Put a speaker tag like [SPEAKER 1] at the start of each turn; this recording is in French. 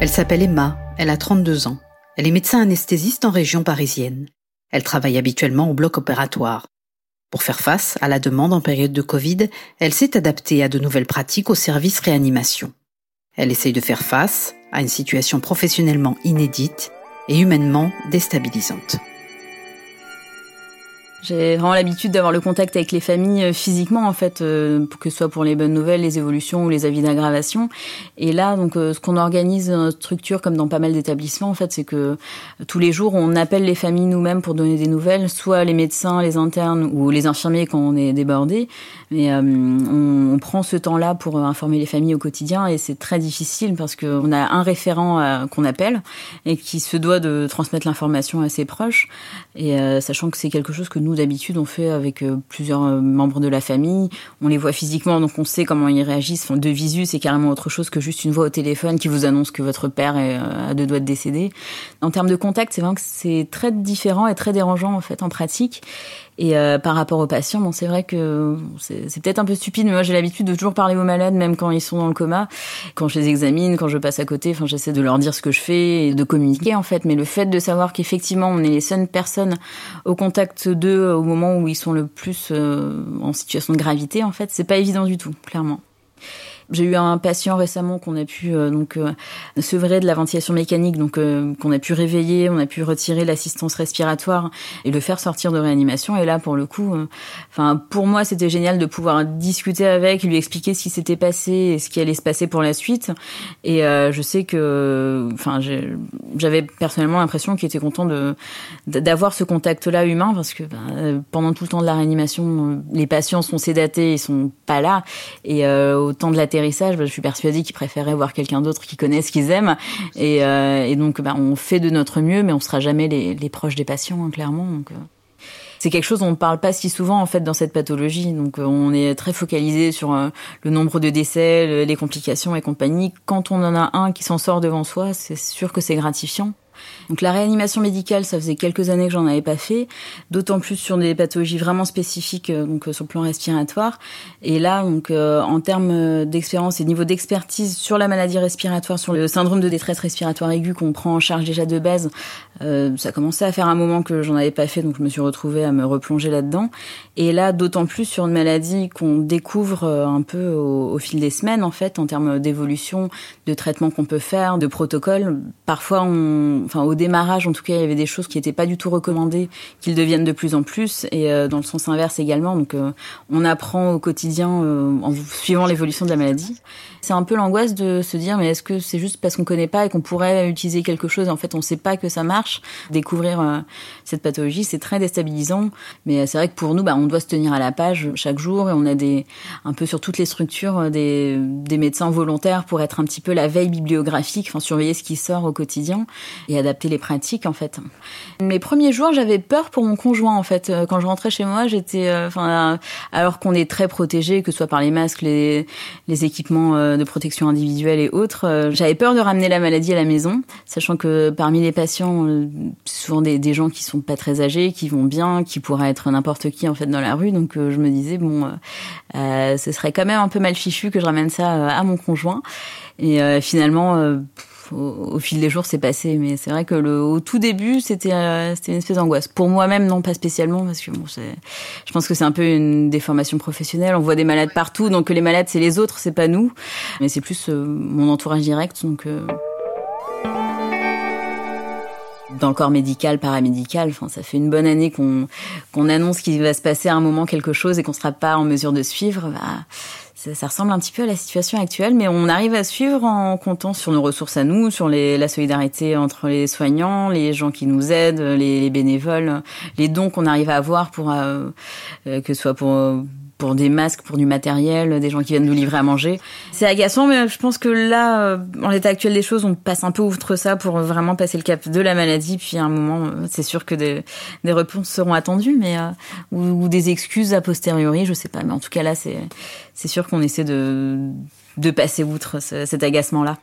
[SPEAKER 1] Elle s'appelle Emma, elle a 32 ans. Elle est médecin anesthésiste en région parisienne. Elle travaille habituellement au bloc opératoire. Pour faire face à la demande en période de Covid, elle s'est adaptée à de nouvelles pratiques au service réanimation. Elle essaye de faire face à une situation professionnellement inédite et humainement déstabilisante.
[SPEAKER 2] J'ai vraiment l'habitude d'avoir le contact avec les familles euh, physiquement en fait, euh, que ce soit pour les bonnes nouvelles, les évolutions ou les avis d'aggravation. Et là, donc, euh, ce qu'on organise dans notre structure, comme dans pas mal d'établissements, en fait, c'est que tous les jours, on appelle les familles nous-mêmes pour donner des nouvelles, soit les médecins, les internes ou les infirmiers quand on est débordé. Mais on, on, prend ce temps-là pour informer les familles au quotidien et c'est très difficile parce qu'on a un référent qu'on appelle et qui se doit de transmettre l'information à ses proches. Et sachant que c'est quelque chose que nous nous, d'habitude, on fait avec euh, plusieurs euh, membres de la famille. On les voit physiquement, donc on sait comment ils réagissent. de visu, c'est carrément autre chose que juste une voix au téléphone qui vous annonce que votre père est euh, à deux doigts de décéder. En termes de contact, c'est vrai que c'est très différent et très dérangeant, en fait, en pratique. Et euh, par rapport aux patients, bon, c'est vrai que c'est peut-être un peu stupide, mais moi j'ai l'habitude de toujours parler aux malades, même quand ils sont dans le coma, quand je les examine, quand je passe à côté. Enfin, j'essaie de leur dire ce que je fais et de communiquer en fait. Mais le fait de savoir qu'effectivement on est les seules personnes au contact d'eux au moment où ils sont le plus euh, en situation de gravité, en fait, c'est pas évident du tout, clairement. J'ai eu un patient récemment qu'on a pu euh, donc euh, sevrer de la ventilation mécanique, donc euh, qu'on a pu réveiller, on a pu retirer l'assistance respiratoire et le faire sortir de réanimation. Et là, pour le coup, enfin pour moi, c'était génial de pouvoir discuter avec, lui expliquer ce qui s'était passé et ce qui allait se passer pour la suite. Et je sais que, enfin, j'avais personnellement l'impression qu'il était content de d'avoir ce contact-là humain parce que ben, pendant tout le temps de la réanimation, les patients sont sédatés, ils sont pas là, et au temps de la bah, je suis persuadée qu'ils préféraient voir quelqu'un d'autre qui connaît ce qu'ils aiment. Et, euh, donc, bah, on fait de notre mieux, mais on sera jamais les, proches des patients, hein, clairement. Donc, euh, c'est quelque chose dont on ne parle pas si souvent en fait dans cette pathologie. Donc euh, on est très focalisé sur le nombre de décès, les complications et compagnie. Quand on en a un qui s'en sort devant soi, c'est sûr que c'est gratifiant. Donc la réanimation médicale, ça faisait quelques années que j'en avais pas fait, d'autant plus sur des pathologies vraiment spécifiques, euh, donc euh, sur le plan respiratoire. Et là, donc euh, en termes d'expérience et de niveau d'expertise sur la maladie respiratoire, sur le syndrome de détresse respiratoire aiguë qu'on prend en charge déjà de base, euh, ça commençait à faire un moment que j'en avais pas fait, donc je me suis retrouvée à me replonger là-dedans. Et là, d'autant plus sur une maladie qu'on découvre un peu au, au, fil des semaines, en fait, en termes d'évolution, de traitement qu'on peut faire, de protocole. Parfois, on, enfin, au démarrage, en tout cas, il y avait des choses qui n'étaient pas du tout recommandées, qu'ils deviennent de plus en plus, et euh, dans le sens inverse également. Donc, euh, on apprend au quotidien euh, en suivant l'évolution de la maladie. C'est un peu l'angoisse de se dire, mais est-ce que c'est juste parce qu'on connaît pas et qu'on pourrait utiliser quelque chose, en fait, on sait pas que ça marche? Découvrir cette pathologie, c'est très déstabilisant. Mais c'est vrai que pour nous, bah, on doit se tenir à la page chaque jour, et on a des, un peu sur toutes les structures, des, des médecins volontaires pour être un petit peu la veille bibliographique, enfin surveiller ce qui sort au quotidien et adapter les pratiques en fait. Mes premiers jours, j'avais peur pour mon conjoint en fait. Euh, quand je rentrais chez moi, j'étais, euh, enfin, alors qu'on est très protégé, que ce soit par les masques, les, équipements euh, de protection individuelle et autres, j'avais peur de ramener la maladie à la maison, sachant que parmi les patients, souvent des, des, gens qui sont pas très âgés, qui vont bien, qui pourraient être n'importe qui en fait dans la rue. Donc je me disais bon, ce serait quand même un peu mal fichu que je ramène ça à mon conjoint. Et finalement au, fil des jours, c'est passé. Mais c'est vrai que le, au tout début, c'était euh, c'était une espèce d'angoisse. Pour moi-même, non, pas spécialement, parce que bon, je pense que c'est un peu une déformation professionnelle. On voit des malades partout, donc les malades, c'est les autres, c'est pas nous. Mais c'est plus euh, mon entourage direct, donc. Euh, dans le corps médical, paramédical. Enfin, ça fait une bonne année qu'on qu'on annonce qu'il va se passer à un moment quelque chose et qu'on sera pas en mesure de suivre. Bah, ça, ressemble un petit peu à la situation actuelle, mais on arrive à suivre en comptant sur nos ressources à nous, sur les, la solidarité entre les soignants, les gens qui nous aident, les, les bénévoles, les dons qu'on arrive à avoir pour euh, euh que ce soit pour pour des masques, pour du matériel, des gens qui viennent nous livrer à manger. C'est agaçant, mais je pense que là, euh, en l'état actuel des choses, on passe un peu outre ça pour vraiment passer le cap de la maladie. Puis à un moment, euh, c'est sûr que des, des, réponses seront attendues, mais euh, ou, des excuses a posteriori, je sais pas. Mais en tout cas là, c'est c'est sûr qu'on essaie de de passer outre cet agacement là.